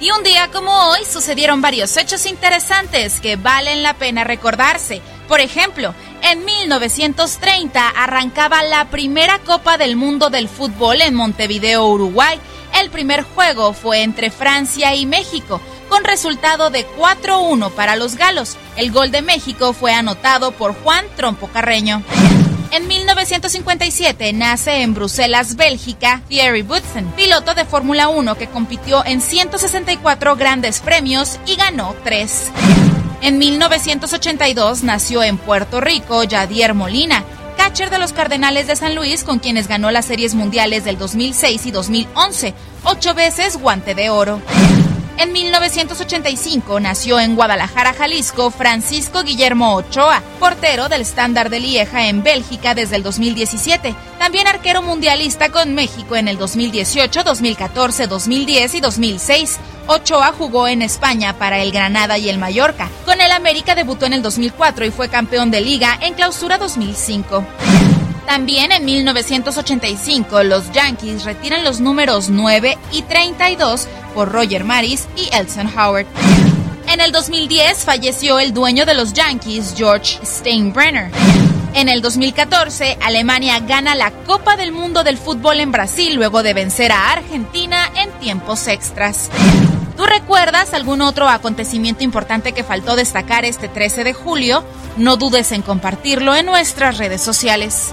Y un día como hoy sucedieron varios hechos interesantes que valen la pena recordarse. Por ejemplo, en 1930 arrancaba la primera Copa del Mundo del Fútbol en Montevideo, Uruguay. El primer juego fue entre Francia y México, con resultado de 4-1 para los galos. El gol de México fue anotado por Juan Trompo Carreño. En 1957 nace en Bruselas, Bélgica, Thierry Boutsen, piloto de Fórmula 1 que compitió en 164 grandes premios y ganó 3. En 1982 nació en Puerto Rico Yadier Molina, catcher de los Cardenales de San Luis con quienes ganó las series mundiales del 2006 y 2011, ocho veces guante de oro. En 1985 nació en Guadalajara, Jalisco, Francisco Guillermo Ochoa, portero del Standard de Lieja en Bélgica desde el 2017, también arquero mundialista con México en el 2018, 2014, 2010 y 2006. Ochoa jugó en España para el Granada y el Mallorca. Con el América debutó en el 2004 y fue campeón de liga en clausura 2005. También en 1985 los Yankees retiran los números 9 y 32 por Roger Maris y Elson Howard. En el 2010 falleció el dueño de los Yankees, George Steinbrenner. En el 2014, Alemania gana la Copa del Mundo del Fútbol en Brasil luego de vencer a Argentina en tiempos extras. ¿Tú recuerdas algún otro acontecimiento importante que faltó destacar este 13 de julio? No dudes en compartirlo en nuestras redes sociales.